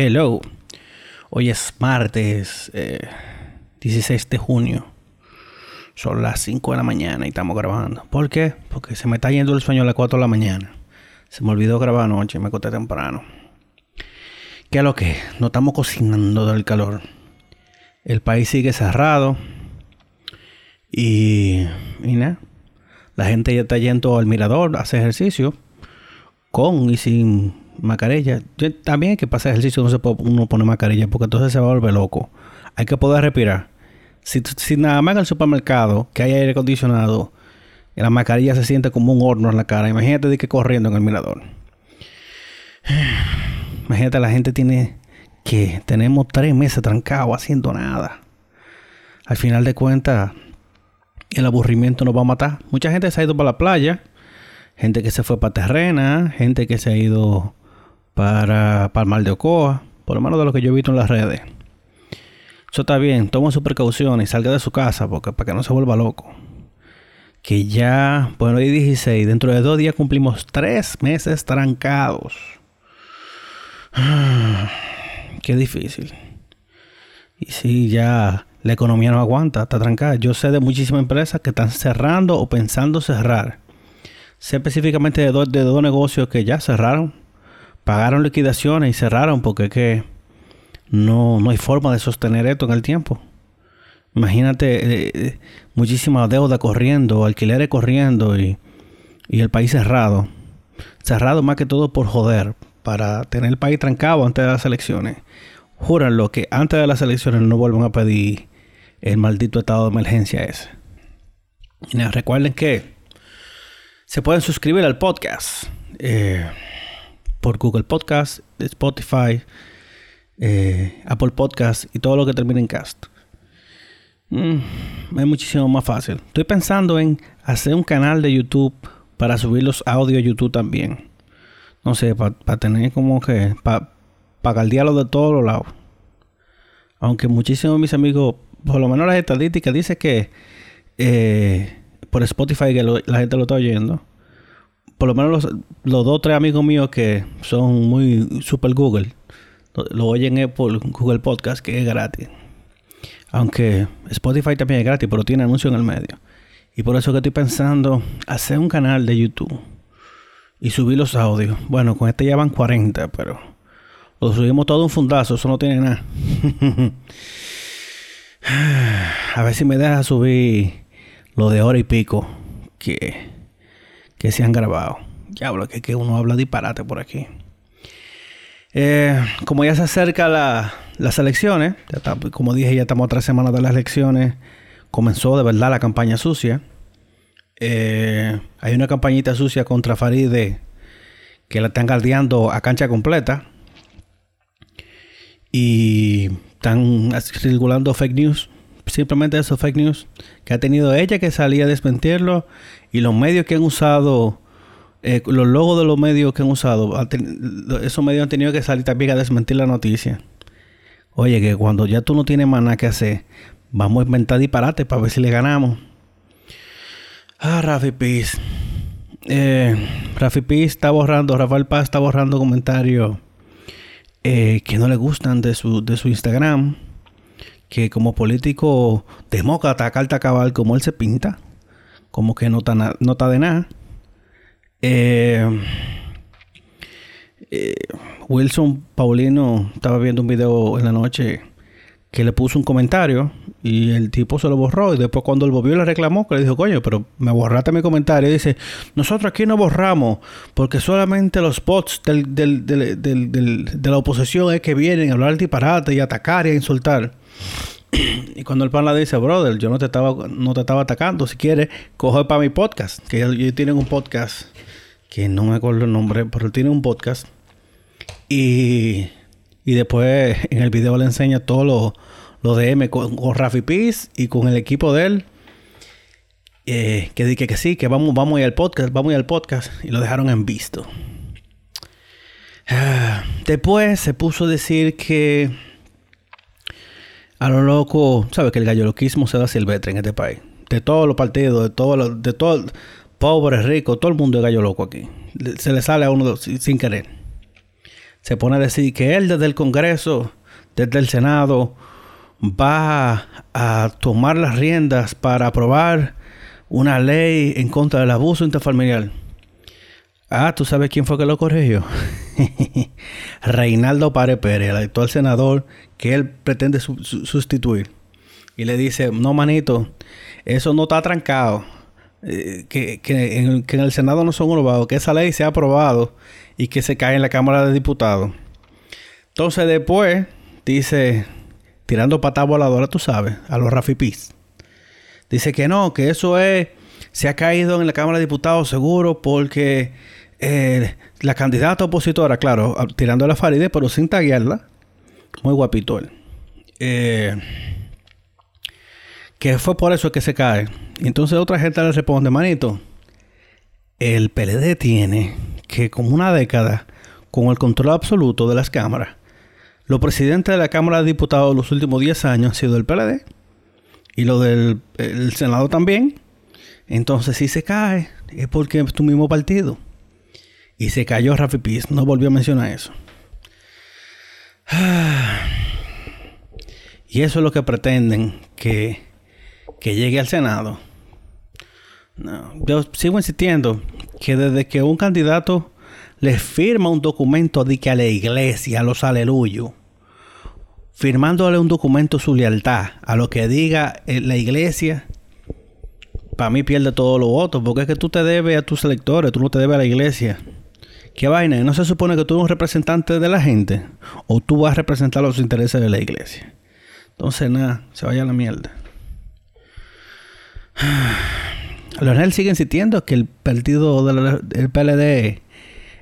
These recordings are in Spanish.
Hello. Hoy es martes 16 eh, de junio. Son las 5 de la mañana y estamos grabando. ¿Por qué? Porque se me está yendo el sueño a las 4 de la mañana. Se me olvidó grabar anoche me acosté temprano. ¿Qué es lo que? No estamos cocinando del calor. El país sigue cerrado. Y, y nada. La gente ya está yendo al mirador a hacer ejercicio. Con y sin mascarilla. también hay que pasar ejercicio, no se puede uno poner mascarilla porque entonces se va a volver loco. Hay que poder respirar. Si, nada más en el supermercado que hay aire acondicionado, la mascarilla se siente como un horno en la cara. Imagínate de que corriendo en el mirador. Imagínate, la gente tiene que tenemos tres meses trancados haciendo nada. Al final de cuentas, el aburrimiento nos va a matar. Mucha gente se ha ido para la playa, gente que se fue para terrena, gente que se ha ido para Palmar de Ocoa, por lo menos de lo que yo he visto en las redes. Eso está bien, toma sus precauciones y salga de su casa porque, para que no se vuelva loco. Que ya, bueno, hoy 16, dentro de dos días cumplimos tres meses trancados. Qué difícil. Y si ya la economía no aguanta, está trancada. Yo sé de muchísimas empresas que están cerrando o pensando cerrar. Sé específicamente de dos, de dos negocios que ya cerraron pagaron liquidaciones y cerraron porque que no, no hay forma de sostener esto en el tiempo. Imagínate eh, eh, muchísima deuda corriendo, alquileres corriendo y, y, el país cerrado. Cerrado más que todo por joder, para tener el país trancado antes de las elecciones. Júranlo que antes de las elecciones no vuelvan a pedir el maldito estado de emergencia ese. Y recuerden que se pueden suscribir al podcast. Eh, por Google Podcast, Spotify, eh, Apple Podcast y todo lo que termine en cast. Mm, es muchísimo más fácil. Estoy pensando en hacer un canal de YouTube para subir los audios a YouTube también. No sé, para tener como que, para pa diálogo de todos los lados. Aunque muchísimos de mis amigos, por lo menos las estadísticas, dice que eh, por Spotify que la gente lo está oyendo por lo menos los, dos o tres amigos míos que son muy super Google, lo, oyen por Google Podcast, que es gratis. Aunque Spotify también es gratis, pero tiene anuncio en el medio. Y por eso que estoy pensando hacer un canal de YouTube y subir los audios. Bueno, con este ya van 40, pero lo subimos todo un fundazo, eso no tiene nada. A ver si me deja subir lo de hora y pico que que se han grabado. Ya hablo que, que uno habla disparate por aquí. Eh, como ya se acerca las elecciones, como dije, ya estamos a tres semanas de las elecciones, comenzó de verdad la campaña sucia. Eh, hay una campañita sucia contra Faride que la están guardiando a cancha completa. Y están circulando fake news. Simplemente esos fake news que ha tenido ella que salía a desmentirlo y los medios que han usado, eh, los logos de los medios que han usado, esos medios han tenido que salir también a desmentir la noticia. Oye, que cuando ya tú no tienes más nada que hacer, vamos a inventar disparate para ver si le ganamos. Ah, Rafi Piz. Eh, Rafi Piz está borrando, Rafael Paz está borrando comentarios eh, que no le gustan de su, de su Instagram. Que como político demócrata, carta cabal, como él se pinta como que no está, de nada. Eh, eh, Wilson Paulino estaba viendo un video en la noche que le puso un comentario y el tipo se lo borró y después cuando el volvió le reclamó que le dijo coño pero me borraste mi comentario y dice nosotros aquí no borramos porque solamente los bots del, de la oposición es que vienen a hablar disparate y atacar y a insultar y cuando el pan la dice, brother, yo no te estaba, no te estaba atacando. Si quieres, coge para mi podcast. Que ellos tienen un podcast. Que no me acuerdo el nombre, pero tiene un podcast. Y, y después en el video le enseña todo lo, lo DM con, con Rafi Piz y con el equipo de él. Eh, que dije que sí, que vamos, vamos a ir al podcast, vamos a ir al podcast. Y lo dejaron en visto. Ah, después se puso a decir que a lo loco, sabes que el galloloquismo se da silvestre en este país. De todos los partidos, de todos los, de todo, pobres, ricos, todo el mundo es gallo loco aquí. Se le sale a uno sin querer. se pone a decir que él desde el Congreso, desde el Senado, va a tomar las riendas para aprobar una ley en contra del abuso interfamiliar. Ah, ¿tú sabes quién fue que lo corrigió? Reinaldo Pare Pérez, el actual senador que él pretende sustituir. Y le dice, no manito, eso no está trancado. Eh, que, en, el Senado no son aprobados, que esa ley se ha aprobado y que se cae en la Cámara de Diputados. Entonces después dice, tirando patada voladora, tú sabes, a los Rafi Dice que no, que eso es, se ha caído en la Cámara de Diputados seguro porque eh, la candidata opositora, claro, tirando a la Faride, pero sin taguearla, muy guapito él. Eh, que fue por eso que se cae. entonces otra gente le responde, manito, el PLD tiene que como una década con el control absoluto de las cámaras. Los presidentes de la Cámara de Diputados los últimos 10 años han sido el PLD y lo del Senado también. Entonces si se cae es porque es tu mismo partido. Y se cayó Rafi Piz, no volvió a mencionar eso. Y eso es lo que pretenden que que llegue al Senado. No, yo sigo insistiendo que desde que un candidato le firma un documento de que a la iglesia, a los aleluyos, firmándole un documento su lealtad a lo que diga eh, la iglesia, para mí pierde todos los votos, porque es que tú te debes a tus electores, tú no te debes a la iglesia. ¿Qué vaina? ¿No se supone que tú eres un representante de la gente? ¿O tú vas a representar los intereses de la iglesia? Entonces, nada, se vaya a la mierda. Leonel sigue insistiendo que el partido del PLD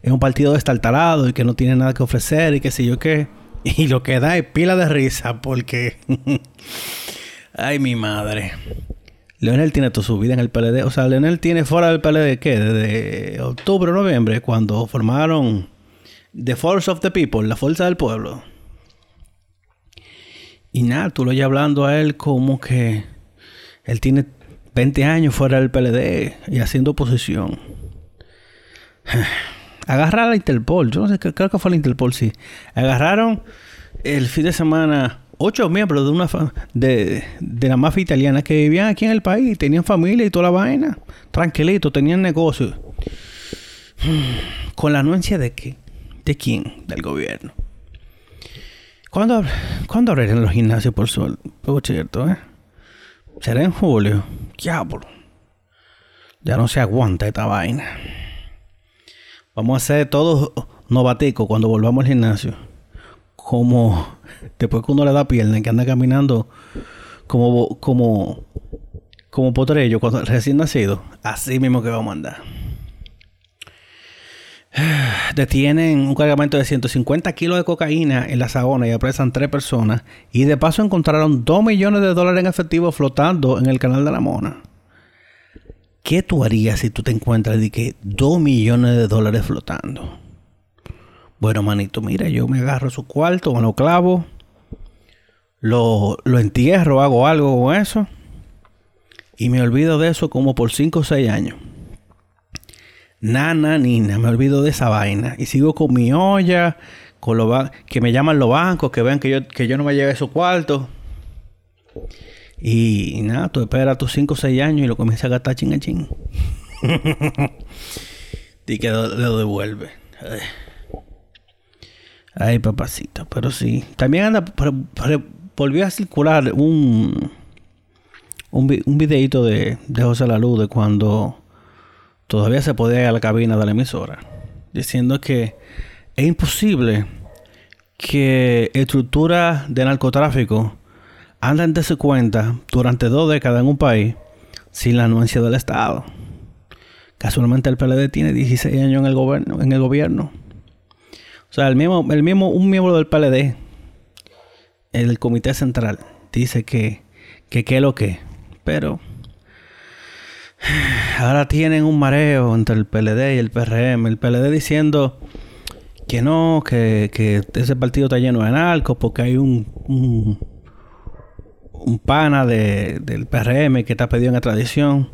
es un partido destartalado y que no tiene nada que ofrecer y que sé yo qué. Y lo que da es pila de risa porque... Ay, mi madre. Leonel tiene toda su vida en el PLD. O sea, Leonel tiene fuera del PLD, ¿qué? Desde octubre noviembre, cuando formaron The Force of the People, la fuerza del pueblo. Y nada, tú lo oyes hablando a él como que él tiene 20 años fuera del PLD y haciendo oposición. Agarrar a la Interpol, yo no sé, creo que fue la Interpol, sí. Agarraron el fin de semana ocho miembros de una de, de la mafia italiana que vivían aquí en el país, tenían familia y toda la vaina, tranquilito, tenían negocio. Con la anuencia de qué? ¿De quién? Del gobierno. ¿Cuándo, ¿cuándo abrirán los gimnasios por sol? Por cierto, ¿eh? Será en julio. Diablo. Ya no se aguanta esta vaina. Vamos a hacer todos novaticos cuando volvamos al gimnasio. Como después que uno le da pierna, que anda caminando como como como potrello cuando recién nacido. Así mismo que vamos a andar. Detienen un cargamento de 150 kilos de cocaína en la Sagona y apresan tres personas. Y de paso encontraron 2 millones de dólares en efectivo flotando en el canal de la Mona. ¿Qué tú harías si tú te encuentras de que 2 millones de dólares flotando? Bueno, manito, mira, yo me agarro su cuarto, me lo clavo, lo, lo entierro, hago algo con eso. Y me olvido de eso como por 5 o 6 años. Nana, nina, me olvido de esa vaina. Y sigo con mi olla, con los que me llaman los bancos, que vean que yo, que yo no me lleve esos cuartos. Y, nada, tú esperas tus 5 o 6 años y lo comienzas a gastar ching a ching. y que lo, devuelve. Papacito, pero sí. También anda, volvió a circular un, un, videito de, José Luz de cuando todavía se podía ir a la cabina de la emisora, diciendo que es imposible que estructuras de narcotráfico anden de su cuenta durante dos décadas en un país sin la anuencia del Estado. Casualmente el PLD tiene 16 años en el gobierno, en el gobierno. O sea, el mismo, el mismo, un miembro del PLD, el comité central, dice que, que qué lo que. Pero ahora tienen un mareo entre el PLD y el PRM. El PLD diciendo que no, que, ese partido está lleno de narcos porque hay un, un, pana del PRM que está pedido en extradición.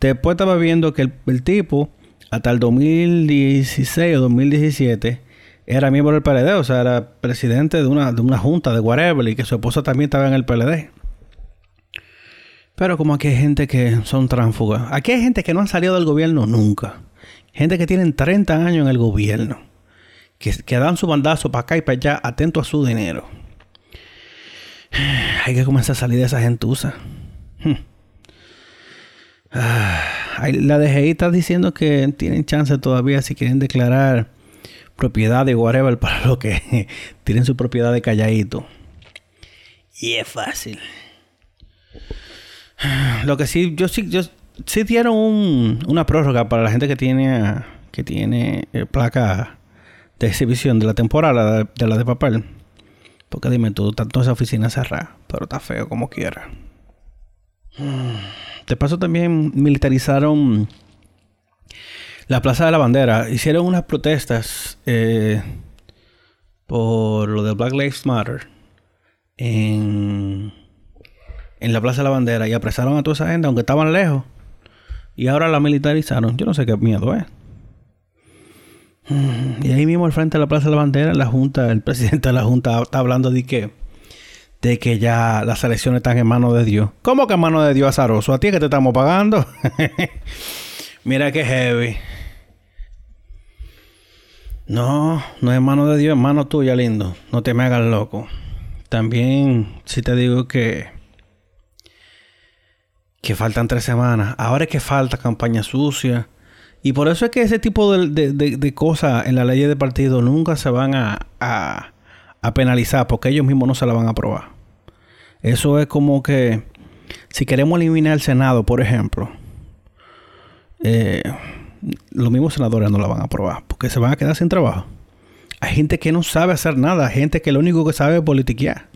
Después estaba viendo que el, tipo, hasta el 2016 o 2017, era miembro del PLD, o sea, era presidente de una, de una junta de whatever y que su esposa también estaba en el PLD. Pero como aquí hay gente que son tránsfugas. Aquí hay gente que no han salido del gobierno nunca. Gente que tienen 30 años en el gobierno. Que, que dan su bandazo para acá y para allá, atento a su dinero. Hay que comenzar a salir de esa gentuza. Hmm. Ah, la DGI está diciendo que tienen chance todavía si quieren declarar propiedad de whatever para lo que tienen su propiedad de calladito. Y es fácil. Lo que sí, yo sí, yo sí dieron una prórroga para la gente que tiene que tiene eh, placa de exhibición de la temporada de, la de papel. Porque dime tú, toda esa oficina cerrada, pero está feo como quiera. De paso también militarizaron la Plaza de la Bandera. Hicieron unas protestas eh, por lo de Black Lives Matter en, en la Plaza de la Bandera y apresaron a toda esa gente, aunque estaban lejos. Y ahora la militarizaron. Yo no sé qué miedo es. Y ahí mismo al frente de la Plaza de la Bandera, la Junta, el presidente de la Junta está hablando de que de que ya las elecciones están en manos de Dios. ¿Cómo que en manos de Dios azaroso? ¿A ti que te estamos pagando? Mira qué heavy. No, no es mano de Dios, es mano tuya, lindo. No te me hagas loco. También, si te digo que. que faltan tres semanas. Ahora es que falta campaña sucia. Y por eso es que ese tipo de, cosas en la ley de partido nunca se van a, a, a penalizar porque ellos mismos no se la van a aprobar. Eso es como que si queremos eliminar el Senado, por ejemplo, eh, los mismos senadores no la van a aprobar porque se van a quedar sin trabajo. Hay gente que no sabe hacer nada, gente que lo único que sabe es politiquear.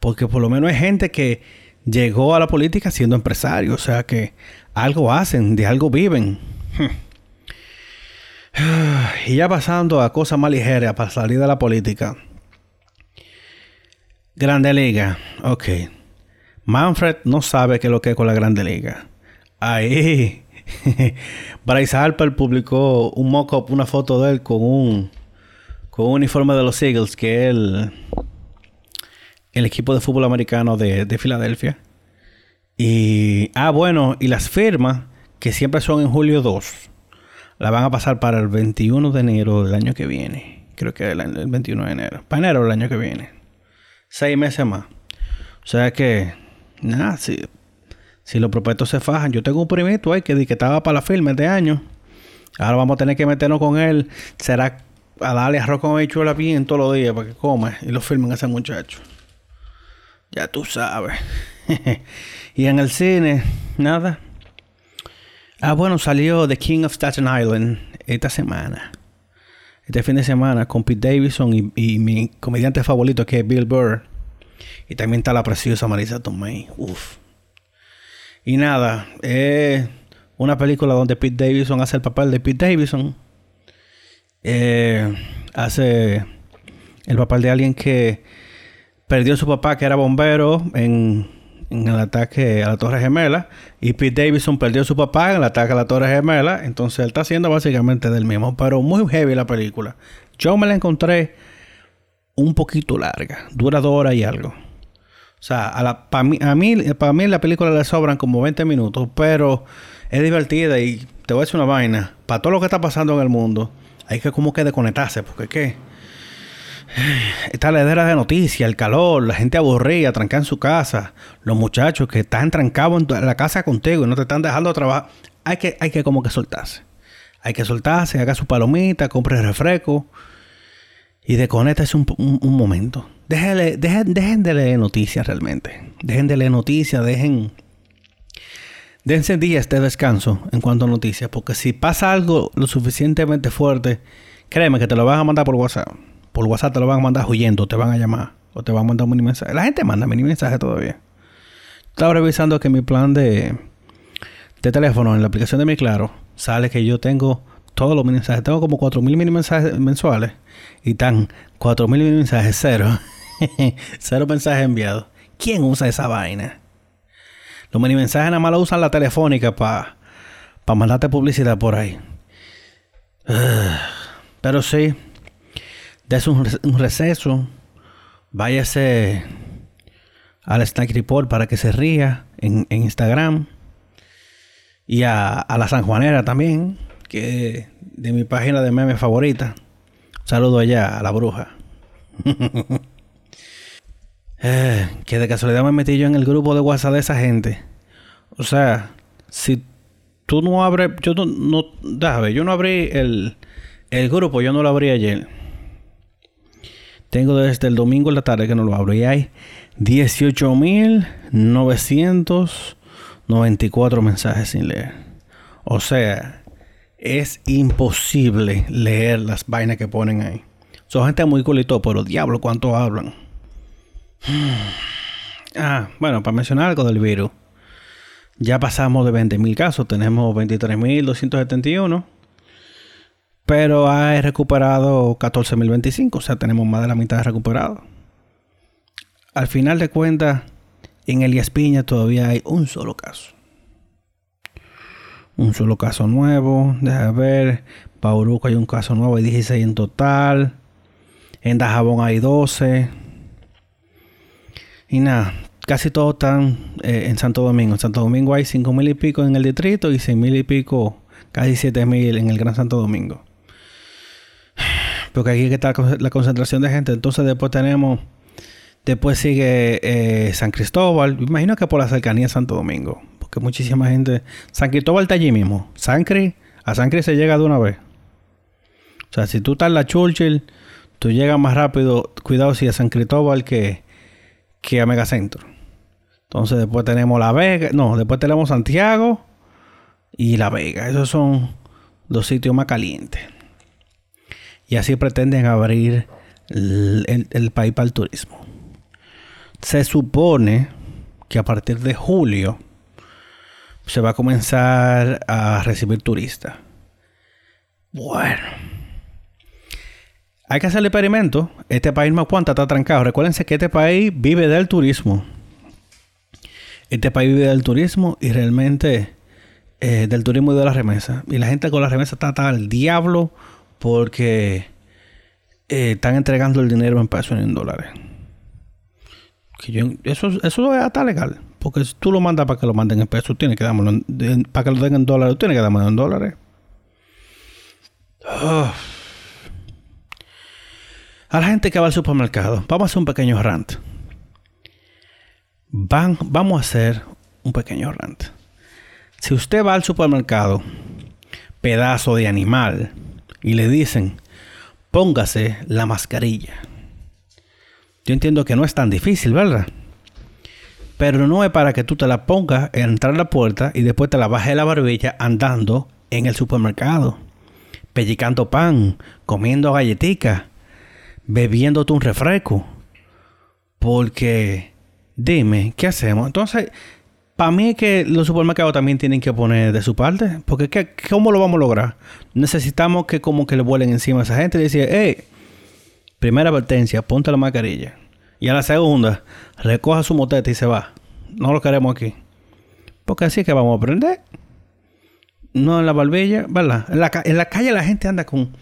Porque por lo menos hay gente que llegó a la política siendo empresario, o sea que algo hacen, de algo viven. Y ya pasando a cosas más ligeras para salir de la política. Grande Liga, ok. Manfred no sabe qué es lo que es con la Grande Liga. Ahí Bryce Harper publicó un mock-up, una foto de él con un, con un uniforme de los Eagles, que es el, el equipo de fútbol americano de, de Filadelfia. Y, ah, bueno, y las firmas, que siempre son en julio 2, la van a pasar para el 21 de enero del año que viene. Creo que el, el 21 de enero. Para enero del año que viene. Seis meses más. O sea que, nada, sí, si los propuestos se fajan, yo tengo un primito ahí que, que estaba para la firma de año. Ahora vamos a tener que meternos con él. Será a darle arroz con habichuela bien todos los días para que coma y lo firmen a ese muchacho. Ya tú sabes. y en el cine, nada. Ah, bueno, salió The King of Staten Island esta semana. Este fin de semana con Pete Davidson y, y mi comediante favorito que es Bill Burr. Y también está la preciosa Marisa Tomei. Uf. Y nada, es una película donde Pete Davidson hace el papel de Pete Davidson. Eh, hace el papel de alguien que perdió a su papá, que era bombero, en, el ataque a la Torre Gemela. Y Pete Davidson perdió a su papá en el ataque a la Torre Gemela. Entonces él está haciendo básicamente del mismo. Pero muy heavy la película. Yo me la encontré un poquito larga. Dura dos horas y algo. O sea, a, para mí, para mí la película le sobran como 20 minutos, pero es divertida y te voy a decir una vaina. Para todo lo que está pasando en el mundo, hay que como que desconectarse, porque qué. Esta ledera de noticias, el calor, la gente aburrida, trancada en su casa, los muchachos que están trancados en la casa contigo y no te están dejando trabajar. Hay que, hay que como que soltarse. Hay que soltarse, haga su palomita, compre refresco y desconectarse un, un momento. Dejen, dejen, de leer noticias realmente. Dejen de leer noticias, dejen... Dense días de descanso en cuanto a noticias, porque si pasa algo lo suficientemente fuerte, créeme que te lo van a mandar por WhatsApp. Por WhatsApp te lo van a mandar huyendo, te van a llamar o te van a mandar un mini mensaje. La gente manda mini mensaje todavía. Estaba revisando que mi plan de, de teléfono en la aplicación de mi Claro sale que yo tengo todos los mini mensajes. Tengo como 4.000 mini mensajes mensuales y están 4.000 mini mensajes cero. Cero mensajes enviados. ¿Quién usa esa vaina? Los mini mensajes nada más lo usan la telefónica para pa mandarte publicidad por ahí. Pero sí. des un, un receso, váyase al Snack Report para que se ría en, Instagram. Y a, a, la Sanjuanera también, que de mi página de memes favorita. saludo allá a la bruja. eh, que de casualidad me metí yo en el grupo de WhatsApp de esa gente. O sea, si tú no abres, yo no, no yo no abrí el, el grupo, yo no lo abrí ayer. Tengo desde el domingo en la tarde que no lo abro y hay 18.994 mensajes sin leer. O sea, es imposible leer las vainas que ponen ahí. Son gente muy culito, pero diablo, ¿cuánto hablan? Ah, bueno, para mencionar algo del virus. Ya pasamos de 20.000 casos, tenemos 23.271. Pero ha recuperado 14.025, o sea, tenemos más de la mitad recuperado. Al final de cuentas, en Elías Piña todavía hay un solo caso. Un solo caso nuevo. Deja ver. Pauruco hay un caso nuevo, hay 16 en total. En Dajabón hay 12. Y nada, casi todos están eh, en Santo Domingo. En Santo Domingo hay 5 mil y pico en el distrito y 6 mil y pico, casi 7 mil en el Gran Santo Domingo. Porque aquí está la concentración de gente. Entonces después tenemos Después sigue eh, San Cristóbal. Imagino que por la cercanía de Santo Domingo. Porque muchísima gente. San Cristóbal está allí mismo. San a San Cris se llega de una vez. O sea, si tú estás en la Churchill, tú llegas más rápido. Cuidado si a San Cristóbal que, que a Megacentro. Entonces después tenemos La Vega. No, después tenemos Santiago y La Vega. Esos son los sitios más calientes. Y así pretenden abrir el país para el turismo. Se supone que a partir de julio se va a comenzar a recibir turistas. Bueno. Hay que hacer el experimento. Este país no aguanta, está trancado. Recuérdense que este país vive del turismo. Este país vive del turismo y realmente eh, del turismo y de la remesa. Y la gente con la remesa está al diablo porque eh, están entregando el dinero en pesos y en dólares eso, eso es hasta legal. Porque si tú lo mandas para que lo manden en pesos, tienes que para que lo den en dólares, tienes que darlo en dólares. A la gente que va al supermercado, vamos a hacer un pequeño rant. Van, vamos a hacer un pequeño rant. Si usted va al supermercado, pedazo de animal, y le dicen, póngase la mascarilla yo entiendo que no es tan difícil, ¿verdad? Pero no es para que tú te la pongas, entrar a la puerta y después te la bajes la barbilla andando en el supermercado, pellicando pan, comiendo galletitas, bebiéndote un refresco. Porque, dime, ¿qué hacemos? Entonces, para mí es que los supermercados también tienen que poner de su parte. Porque, ¿qué, ¿cómo lo vamos a lograr? Necesitamos que como que le vuelen encima a esa gente y decir, hey, Primera advertencia, ponte la mascarilla. Y a la segunda, recoja su motete y se va. No lo queremos aquí. Porque así es que vamos a aprender. No en la barbilla, ¿verdad? En la, en la calle la gente anda con,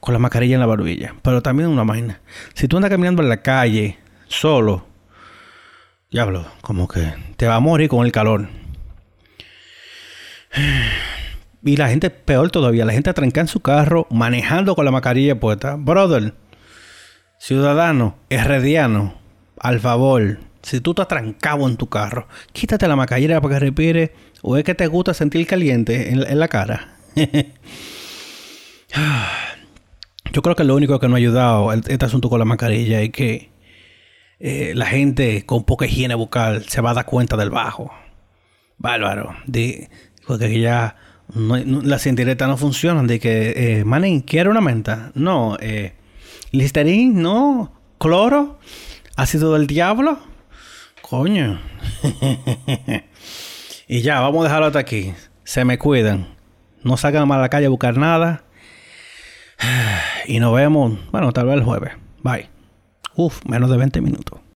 con la mascarilla en la barbilla. Pero también una máquina. Si tú andas caminando en la calle solo, diablo, como que te va a morir con el calor. Y la gente, peor todavía, la gente atranca en su carro manejando con la mascarilla puesta. Brother, Ciudadano, herrediano, al favor, si tú estás trancado en tu carro, quítate la macallera para que respire o es que te gusta sentir caliente en, la cara. Yo creo que lo único que no ha ayudado este asunto con la mascarilla es que eh, la gente con poca higiene bucal se va a dar cuenta del bajo. Bárbaro. De, porque ya las indirectas no funcionan. De que, eh, ¿quiere una menta? No, eh, Listerine, no. Cloro. Ácido del diablo. Coño. y ya, vamos a dejarlo hasta aquí. Se me cuidan. No salgan más a la calle a buscar nada. Y nos vemos, bueno, tal vez el jueves. Bye. Uf, menos de 20 minutos.